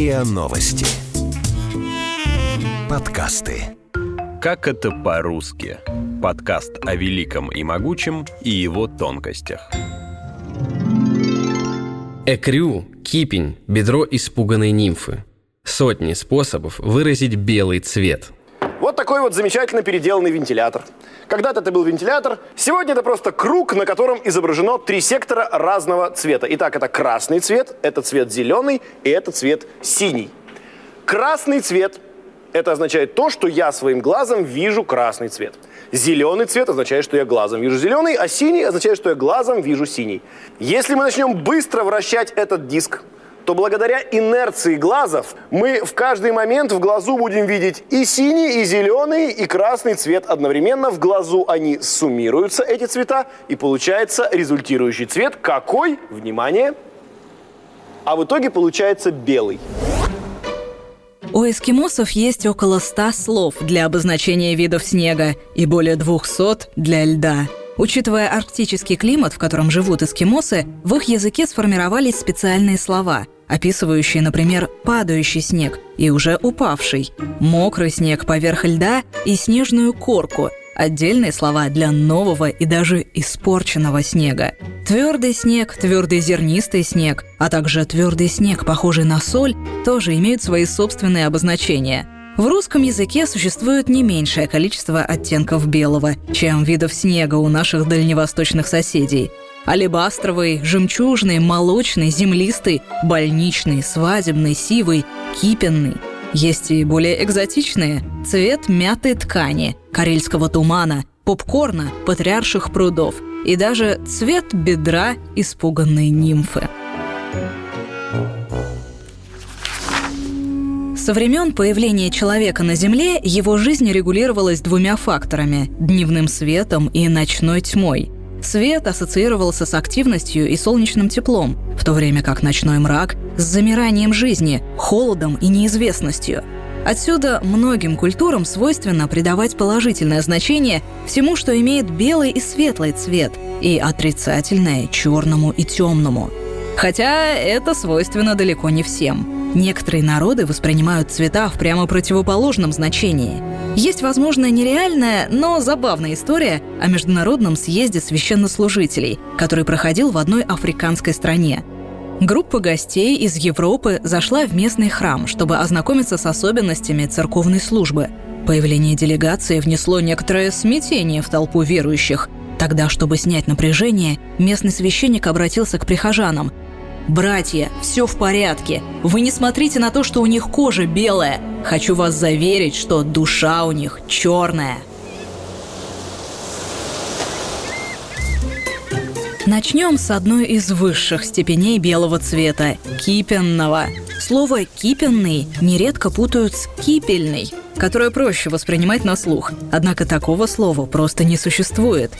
РИА Новости. Подкасты. Как это по-русски? Подкаст о великом и могучем и его тонкостях. Экрю, кипень, бедро испуганной нимфы. Сотни способов выразить белый цвет. Вот такой вот замечательно переделанный вентилятор. Когда-то это был вентилятор, сегодня это просто круг, на котором изображено три сектора разного цвета. Итак, это красный цвет, это цвет зеленый и это цвет синий. Красный цвет – это означает то, что я своим глазом вижу красный цвет. Зеленый цвет означает, что я глазом вижу зеленый, а синий означает, что я глазом вижу синий. Если мы начнем быстро вращать этот диск, то благодаря инерции глазов мы в каждый момент в глазу будем видеть и синий, и зеленый, и красный цвет одновременно. В глазу они суммируются, эти цвета, и получается результирующий цвет. Какой? Внимание! А в итоге получается белый. У эскимосов есть около 100 слов для обозначения видов снега и более 200 для льда. Учитывая арктический климат, в котором живут эскимосы, в их языке сформировались специальные слова, описывающие, например, падающий снег и уже упавший, мокрый снег поверх льда и снежную корку, отдельные слова для нового и даже испорченного снега. Твердый снег, твердый зернистый снег, а также твердый снег, похожий на соль, тоже имеют свои собственные обозначения – в русском языке существует не меньшее количество оттенков белого, чем видов снега у наших дальневосточных соседей. Алебастровый, жемчужный, молочный, землистый, больничный, свадебный, сивый, кипенный. Есть и более экзотичные – цвет мятой ткани, карельского тумана, попкорна, патриарших прудов и даже цвет бедра испуганной нимфы. Со времен появления человека на Земле его жизнь регулировалась двумя факторами – дневным светом и ночной тьмой. Свет ассоциировался с активностью и солнечным теплом, в то время как ночной мрак – с замиранием жизни, холодом и неизвестностью. Отсюда многим культурам свойственно придавать положительное значение всему, что имеет белый и светлый цвет, и отрицательное – черному и темному. Хотя это свойственно далеко не всем – Некоторые народы воспринимают цвета в прямо противоположном значении. Есть, возможно, нереальная, но забавная история о международном съезде священнослужителей, который проходил в одной африканской стране. Группа гостей из Европы зашла в местный храм, чтобы ознакомиться с особенностями церковной службы. Появление делегации внесло некоторое смятение в толпу верующих. Тогда, чтобы снять напряжение, местный священник обратился к прихожанам – Братья, все в порядке. Вы не смотрите на то, что у них кожа белая. Хочу вас заверить, что душа у них черная. Начнем с одной из высших степеней белого цвета – кипенного. Слово «кипенный» нередко путают с «кипельный», которое проще воспринимать на слух. Однако такого слова просто не существует.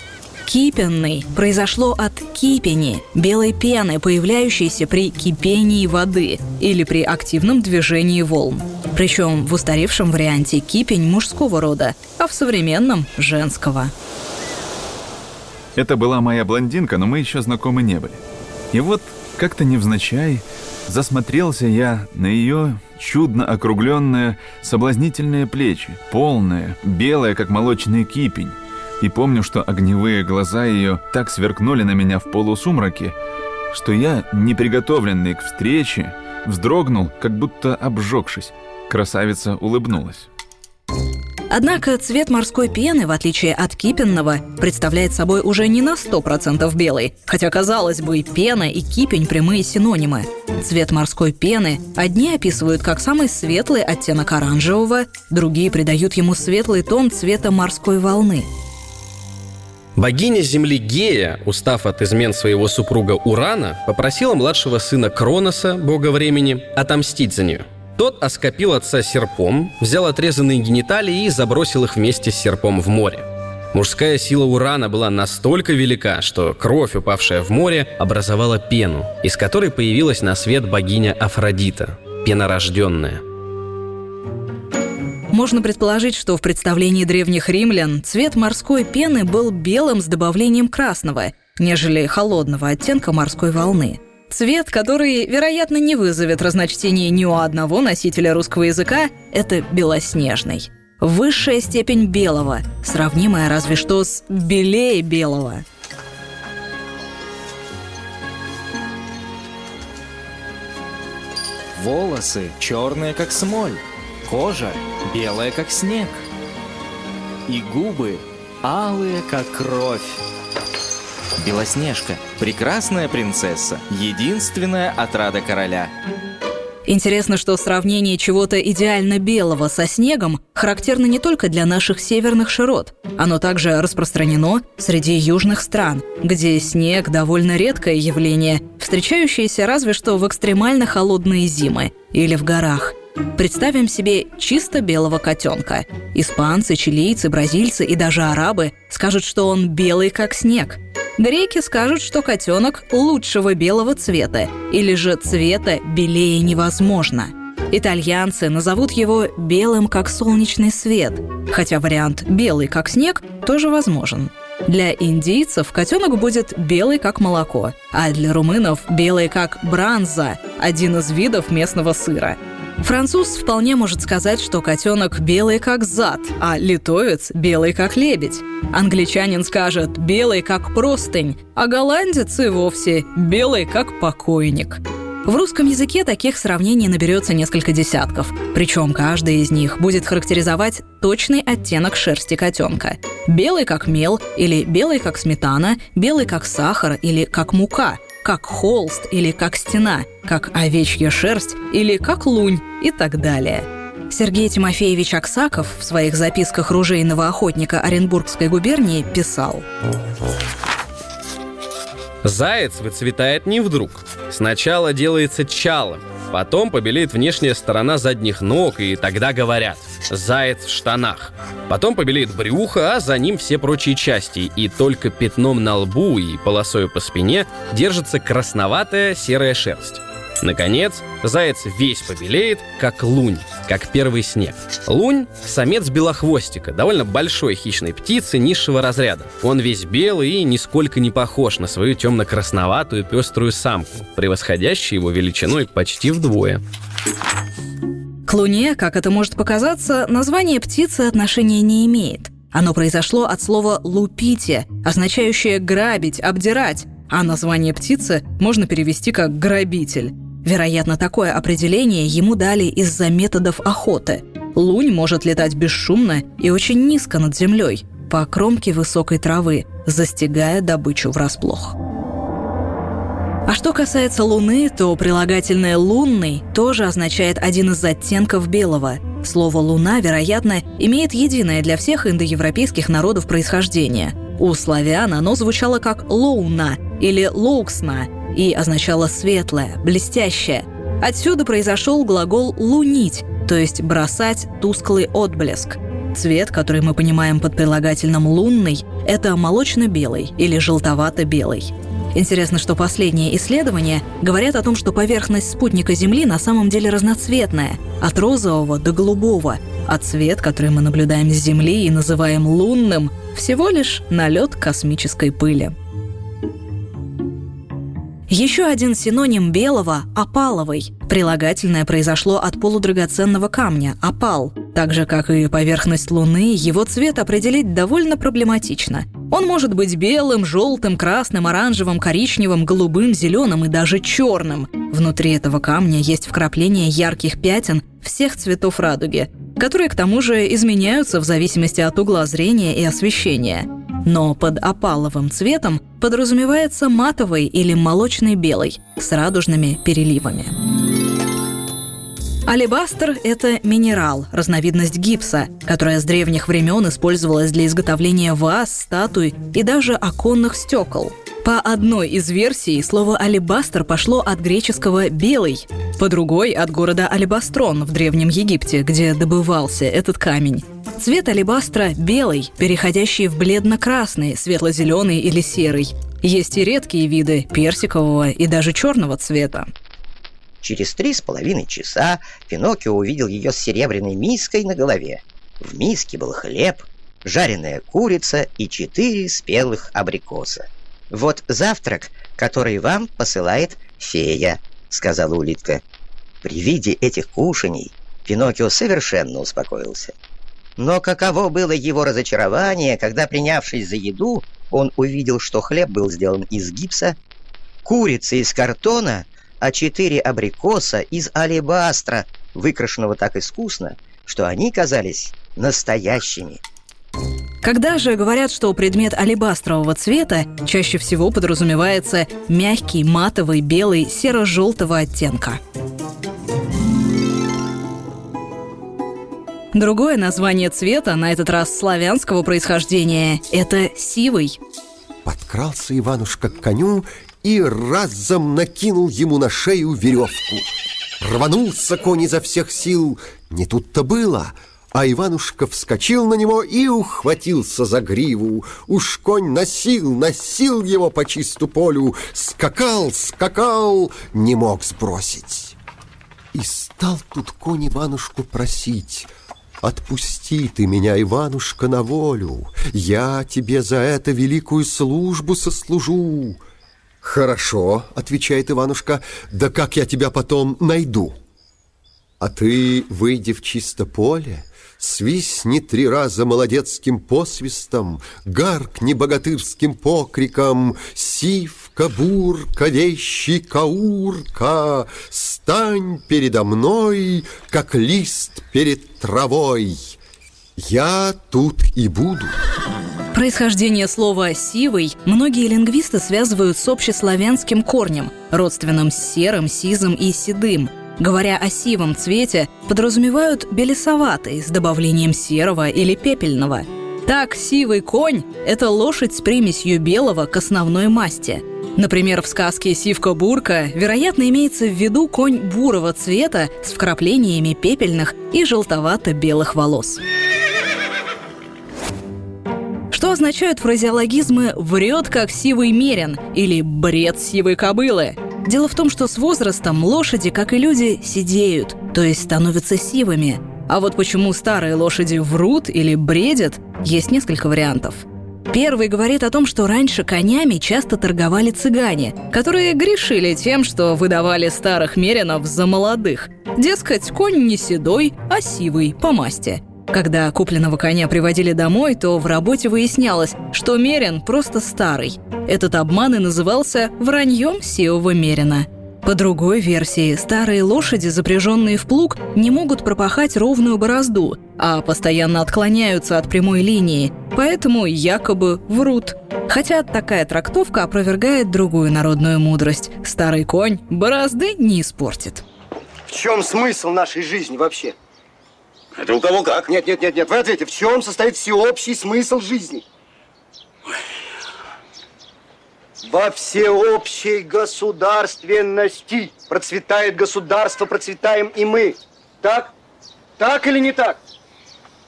Кипенный произошло от кипени, белой пены, появляющейся при кипении воды или при активном движении волн. Причем в устаревшем варианте кипень мужского рода, а в современном – женского. Это была моя блондинка, но мы еще знакомы не были. И вот как-то невзначай засмотрелся я на ее чудно округленные, соблазнительные плечи, полные, белые, как молочный кипень, и помню, что огневые глаза ее так сверкнули на меня в полусумраке, что я, неприготовленный к встрече, вздрогнул, как будто обжегшись. Красавица улыбнулась. Однако цвет морской пены, в отличие от кипенного, представляет собой уже не на 100% белый, хотя, казалось бы, пена и кипень – прямые синонимы. Цвет морской пены одни описывают как самый светлый оттенок оранжевого, другие придают ему светлый тон цвета морской волны – Богиня Земли Гея, устав от измен своего супруга Урана, попросила младшего сына Кроноса, бога времени, отомстить за нее. Тот оскопил отца серпом, взял отрезанные гениталии и забросил их вместе с серпом в море. Мужская сила Урана была настолько велика, что кровь, упавшая в море, образовала пену, из которой появилась на свет богиня Афродита, пенорожденная – можно предположить, что в представлении древних римлян цвет морской пены был белым с добавлением красного, нежели холодного оттенка морской волны. Цвет, который, вероятно, не вызовет разночтения ни у одного носителя русского языка, это белоснежный. Высшая степень белого, сравнимая разве что с белее белого. Волосы черные, как смоль, кожа белая, как снег, и губы алые, как кровь. Белоснежка, прекрасная принцесса, единственная отрада короля. Интересно, что сравнение чего-то идеально белого со снегом характерно не только для наших северных широт. Оно также распространено среди южных стран, где снег довольно редкое явление, встречающееся разве что в экстремально холодные зимы или в горах. Представим себе чисто белого котенка. Испанцы, чилийцы, бразильцы и даже арабы скажут, что он белый как снег – Греки скажут, что котенок лучшего белого цвета, или же цвета белее невозможно. Итальянцы назовут его белым, как солнечный свет, хотя вариант белый, как снег, тоже возможен. Для индийцев котенок будет белый, как молоко, а для румынов белый, как бранза, один из видов местного сыра – Француз вполне может сказать, что котенок белый как зад, а литовец белый как лебедь. Англичанин скажет белый как простынь, а голландец и вовсе белый как покойник. В русском языке таких сравнений наберется несколько десятков, причем каждый из них будет характеризовать точный оттенок шерсти котенка. Белый как мел или белый как сметана, белый как сахар или как мука – как холст или как стена, как овечья шерсть или как лунь и так далее. Сергей Тимофеевич Аксаков в своих записках ружейного охотника Оренбургской губернии писал. Заяц выцветает не вдруг. Сначала делается чалом, Потом побелеет внешняя сторона задних ног, и тогда говорят «заяц в штанах». Потом побелеет брюхо, а за ним все прочие части, и только пятном на лбу и полосой по спине держится красноватая серая шерсть. Наконец, заяц весь побелеет, как лунь, как первый снег. Лунь – самец белохвостика, довольно большой хищной птицы низшего разряда. Он весь белый и нисколько не похож на свою темно-красноватую пеструю самку, превосходящую его величиной почти вдвое. К луне, как это может показаться, название птицы отношения не имеет. Оно произошло от слова «лупите», означающее «грабить», «обдирать», а название птицы можно перевести как «грабитель». Вероятно, такое определение ему дали из-за методов охоты. Лунь может летать бесшумно и очень низко над землей, по кромке высокой травы, застигая добычу врасплох. А что касается Луны, то прилагательное «лунный» тоже означает один из оттенков белого. Слово «луна», вероятно, имеет единое для всех индоевропейских народов происхождение. У славян оно звучало как «лоуна» или «лоуксна», и означало «светлое», «блестящее». Отсюда произошел глагол «лунить», то есть бросать тусклый отблеск. Цвет, который мы понимаем под прилагательным «лунный», это молочно-белый или желтовато-белый. Интересно, что последние исследования говорят о том, что поверхность спутника Земли на самом деле разноцветная, от розового до голубого, а цвет, который мы наблюдаем с Земли и называем лунным, всего лишь налет космической пыли. Еще один синоним белого – опаловый. Прилагательное произошло от полудрагоценного камня – опал. Так же, как и поверхность Луны, его цвет определить довольно проблематично. Он может быть белым, желтым, красным, оранжевым, коричневым, голубым, зеленым и даже черным. Внутри этого камня есть вкрапления ярких пятен всех цветов радуги, которые к тому же изменяются в зависимости от угла зрения и освещения – но под опаловым цветом подразумевается матовый или молочный белый с радужными переливами. Алебастр – это минерал, разновидность гипса, которая с древних времен использовалась для изготовления ваз, статуй и даже оконных стекол. По одной из версий слово «алебастр» пошло от греческого «белый», по другой – от города Алебастрон в Древнем Египте, где добывался этот камень. Цвет алебастра белый, переходящий в бледно-красный, светло-зеленый или серый. Есть и редкие виды персикового и даже черного цвета. Через три с половиной часа Пиноккио увидел ее с серебряной миской на голове. В миске был хлеб, жареная курица и четыре спелых абрикоса. Вот завтрак, который вам посылает «Фея», — сказала улитка. При виде этих кушаний Пиноккио совершенно успокоился. Но каково было его разочарование, когда, принявшись за еду, он увидел, что хлеб был сделан из гипса, курица из картона, а четыре абрикоса из алебастра, выкрашенного так искусно, что они казались настоящими. Когда же говорят, что предмет алебастрового цвета, чаще всего подразумевается мягкий, матовый, белый, серо-желтого оттенка. Другое название цвета, на этот раз славянского происхождения, это сивый. Подкрался Иванушка к коню и разом накинул ему на шею веревку. Рванулся конь изо всех сил. Не тут-то было, а Иванушка вскочил на него и ухватился за гриву. Уж конь носил, носил его по чисту полю, скакал, скакал, не мог сбросить. И стал тут конь Иванушку просить — Отпусти ты меня, Иванушка, на волю. Я тебе за это великую службу сослужу. Хорошо, отвечает Иванушка, да как я тебя потом найду? А ты, выйди в чисто поле, Свистни три раза молодецким посвистом, Гаркни богатырским покриком, Сивка, бурка, вещи, каурка, Стань передо мной, как лист перед травой. Я тут и буду. Происхождение слова «сивый» многие лингвисты связывают с общеславянским корнем, родственным с серым, сизым и седым. Говоря о сивом цвете, подразумевают белесоватый с добавлением серого или пепельного. Так, сивый конь – это лошадь с примесью белого к основной масти. Например, в сказке «Сивка-бурка» вероятно имеется в виду конь бурого цвета с вкраплениями пепельных и желтовато-белых волос. Означают фразеологизмы «врет, как сивый мерин» или «бред сивой кобылы»? Дело в том, что с возрастом лошади, как и люди, сидеют, то есть становятся сивыми. А вот почему старые лошади врут или бредят, есть несколько вариантов. Первый говорит о том, что раньше конями часто торговали цыгане, которые грешили тем, что выдавали старых меринов за молодых. Дескать, конь не седой, а сивый, по масти – когда купленного коня приводили домой, то в работе выяснялось, что Мерин просто старый. Этот обман и назывался «враньем сивого Мерина». По другой версии, старые лошади, запряженные в плуг, не могут пропахать ровную борозду, а постоянно отклоняются от прямой линии, поэтому якобы врут. Хотя такая трактовка опровергает другую народную мудрость. Старый конь борозды не испортит. В чем смысл нашей жизни вообще? Это у кого как? Нет, нет, нет, нет. Вы ответьте, в чем состоит всеобщий смысл жизни? Во всеобщей государственности процветает государство, процветаем и мы. Так? Так или не так?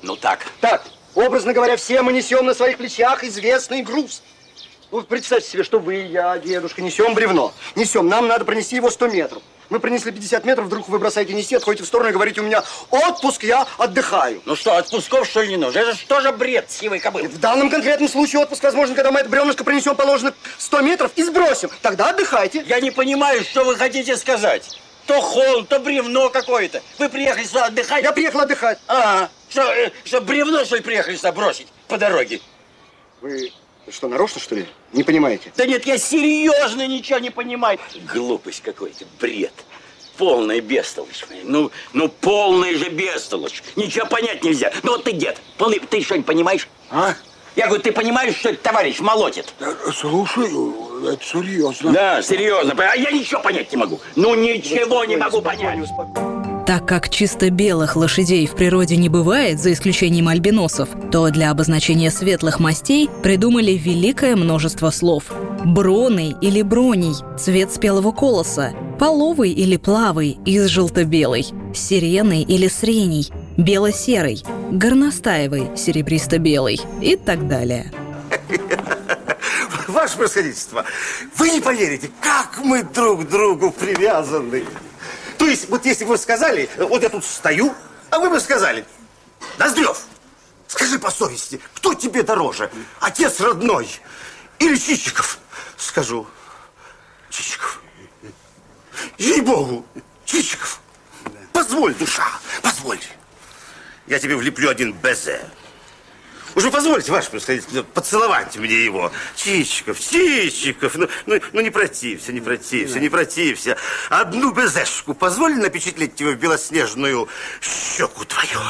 Ну так. Так. Образно говоря, все мы несем на своих плечах известный груз. Вот представьте себе, что вы, я, дедушка, несем бревно. Несем, нам надо пронести его 100 метров. Мы принесли 50 метров, вдруг вы бросаете нести, отходите в сторону и говорите, у меня отпуск, я отдыхаю. Ну что, отпусков что ли не нужно? Это что же бред сивой кобылы? В данном конкретном случае отпуск возможен, когда мы это бревнышко принесем положено 100 метров и сбросим. Тогда отдыхайте. Я не понимаю, что вы хотите сказать. То холм, то бревно какое-то. Вы приехали сюда отдыхать? Я приехал отдыхать. А, что, э, что бревно, что ли, приехали сюда бросить по дороге? Вы что, нарочно, что ли? Не понимаете? Да нет, я серьезно ничего не понимаю. Глупость какой-то, бред. Полная бестолочь. Ну, ну, полная же бестолочь. Ничего понять нельзя. Ну, вот ты, дед, полный, ты что-нибудь понимаешь? А? Я говорю, ты понимаешь, что это товарищ молотит? Слушай, это серьезно. Да, серьезно. А я ничего понять не могу. Ну, ничего не могу понять. Так как чисто белых лошадей в природе не бывает, за исключением альбиносов, то для обозначения светлых мастей придумали великое множество слов. Броный или броний – цвет спелого колоса, половый или плавый – из желто-белый, сиреный или срений – бело-серый, горностаевый – серебристо-белый и так далее. Ваше происходительство, вы не поверите, как мы друг другу привязаны. Есть, вот если бы вы сказали, вот я тут стою, а вы бы сказали, Ноздрев, скажи по совести, кто тебе дороже, отец родной или Чичиков? Скажу, Чичиков. Ей-богу, Чичиков, позволь, душа, позволь. Я тебе влеплю один безе. Уже позвольте, ваше происходительство, поцеловать мне его. Чичиков, Чичиков, ну, ну, ну не протився, не протився, не протився. Одну безешку позволь напечатлеть тебе в белоснежную щеку твою.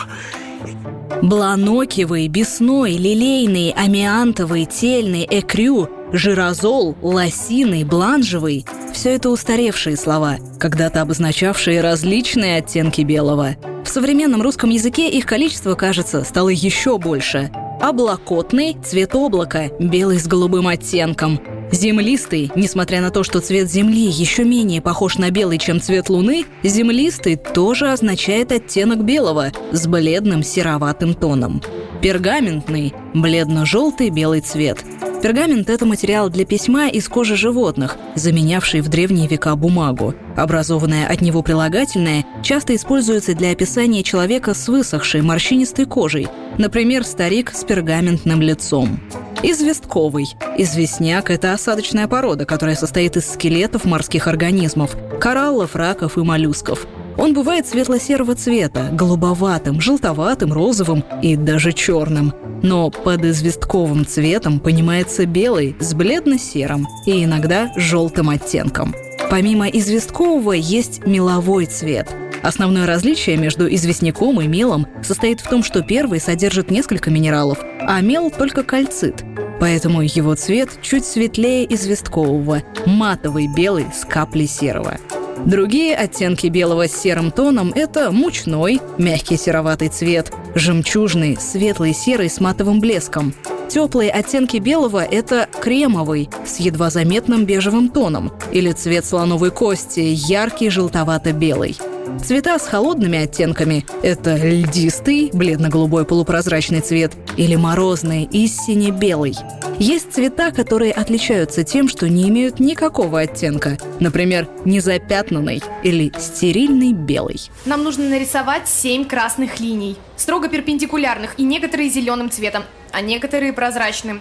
Бланокевый, бесной, лилейный, амиантовый, тельный, экрю, жирозол, лосиный, бланжевый – все это устаревшие слова, когда-то обозначавшие различные оттенки белого. В современном русском языке их количество, кажется, стало еще больше. Облакотный – цвет облака, белый с голубым оттенком. Землистый, несмотря на то, что цвет Земли еще менее похож на белый, чем цвет Луны, землистый тоже означает оттенок белого с бледным сероватым тоном. Пергаментный – бледно-желтый белый цвет. Пергамент – это материал для письма из кожи животных, заменявший в древние века бумагу. Образованное от него прилагательное часто используется для описания человека с высохшей морщинистой кожей, например, старик с пергаментным лицом. Известковый. Известняк – это осадочная порода, которая состоит из скелетов морских организмов, кораллов, раков и моллюсков. Он бывает светло-серого цвета, голубоватым, желтоватым, розовым и даже черным. Но под известковым цветом понимается белый с бледно-серым и иногда желтым оттенком. Помимо известкового есть меловой цвет. Основное различие между известняком и мелом состоит в том, что первый содержит несколько минералов, а мел только кальцит. Поэтому его цвет чуть светлее известкового, матовый белый с каплей серого. Другие оттенки белого с серым тоном – это мучной, мягкий сероватый цвет, жемчужный, светлый серый с матовым блеском. Теплые оттенки белого – это кремовый, с едва заметным бежевым тоном, или цвет слоновой кости, яркий желтовато-белый. Цвета с холодными оттенками – это льдистый, бледно-голубой полупрозрачный цвет, или морозный, истине белый. Есть цвета, которые отличаются тем, что не имеют никакого оттенка. Например, незапятнанный или стерильный белый. Нам нужно нарисовать семь красных линий, строго перпендикулярных и некоторые зеленым цветом, а некоторые прозрачным.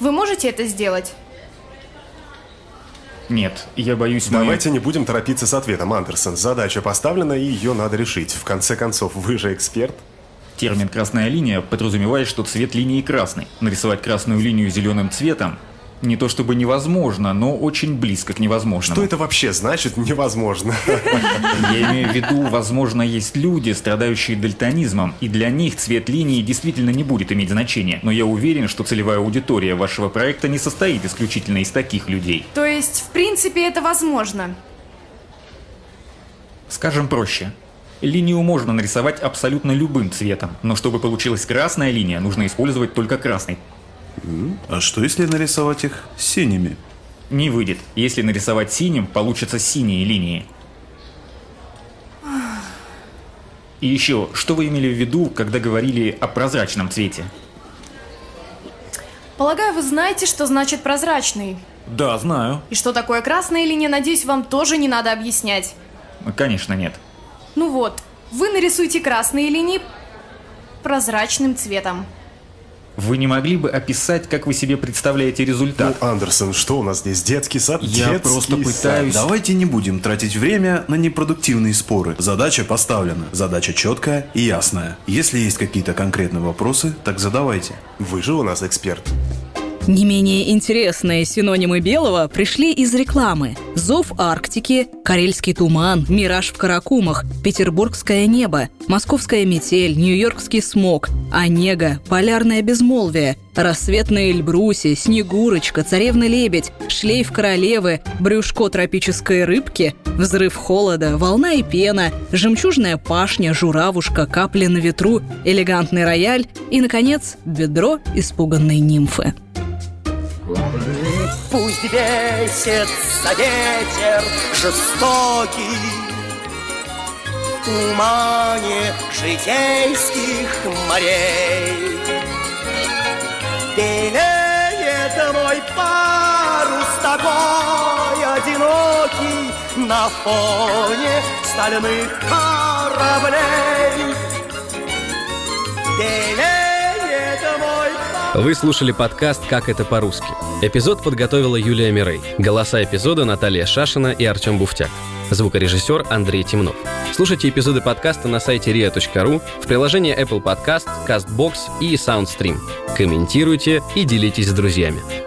Вы можете это сделать? Нет, я боюсь, мы... Давайте не будем торопиться с ответом, Андерсон. Задача поставлена, и ее надо решить. В конце концов, вы же эксперт. Термин «красная линия» подразумевает, что цвет линии красный. Нарисовать красную линию зеленым цветом не то чтобы невозможно, но очень близко к невозможному. Что это вообще значит невозможно? Я имею в виду, возможно, есть люди, страдающие дальтонизмом, и для них цвет линии действительно не будет иметь значения. Но я уверен, что целевая аудитория вашего проекта не состоит исключительно из таких людей. То есть, в принципе, это возможно? Скажем проще. Линию можно нарисовать абсолютно любым цветом, но чтобы получилась красная линия, нужно использовать только красный. А что если нарисовать их синими? Не выйдет. Если нарисовать синим, получатся синие линии. И еще, что вы имели в виду, когда говорили о прозрачном цвете? Полагаю, вы знаете, что значит прозрачный. Да, знаю. И что такое красная линия, надеюсь, вам тоже не надо объяснять. Конечно, нет. Ну вот, вы нарисуйте красные линии прозрачным цветом. Вы не могли бы описать, как вы себе представляете результат? Ну, Андерсон, что у нас здесь? Детский сад? Я Детский просто сад. пытаюсь... Давайте не будем тратить время на непродуктивные споры. Задача поставлена. Задача четкая и ясная. Если есть какие-то конкретные вопросы, так задавайте. Вы же у нас эксперт. Не менее интересные синонимы белого пришли из рекламы. Зов Арктики, Карельский туман, Мираж в Каракумах, Петербургское небо, Московская метель, Нью-Йоркский смог, Онега, Полярное безмолвие, Рассветные Эльбруси, Снегурочка, Царевна Лебедь, Шлейф Королевы, Брюшко тропической рыбки, Взрыв холода, Волна и пена, Жемчужная пашня, Журавушка, Капли на ветру, Элегантный рояль и, наконец, Бедро испуганной нимфы. Пусть бесится ветер жестокий В тумане житейских морей. Белеет мой парус такой одинокий На фоне стальных кораблей. Белеет Вы слушали подкаст «Как это по-русски». Эпизод подготовила Юлия Мирей. Голоса эпизода Наталья Шашина и Артем Буфтяк. Звукорежиссер Андрей Темнов. Слушайте эпизоды подкаста на сайте ria.ru, в приложении Apple Podcast, CastBox и SoundStream. Комментируйте и делитесь с друзьями.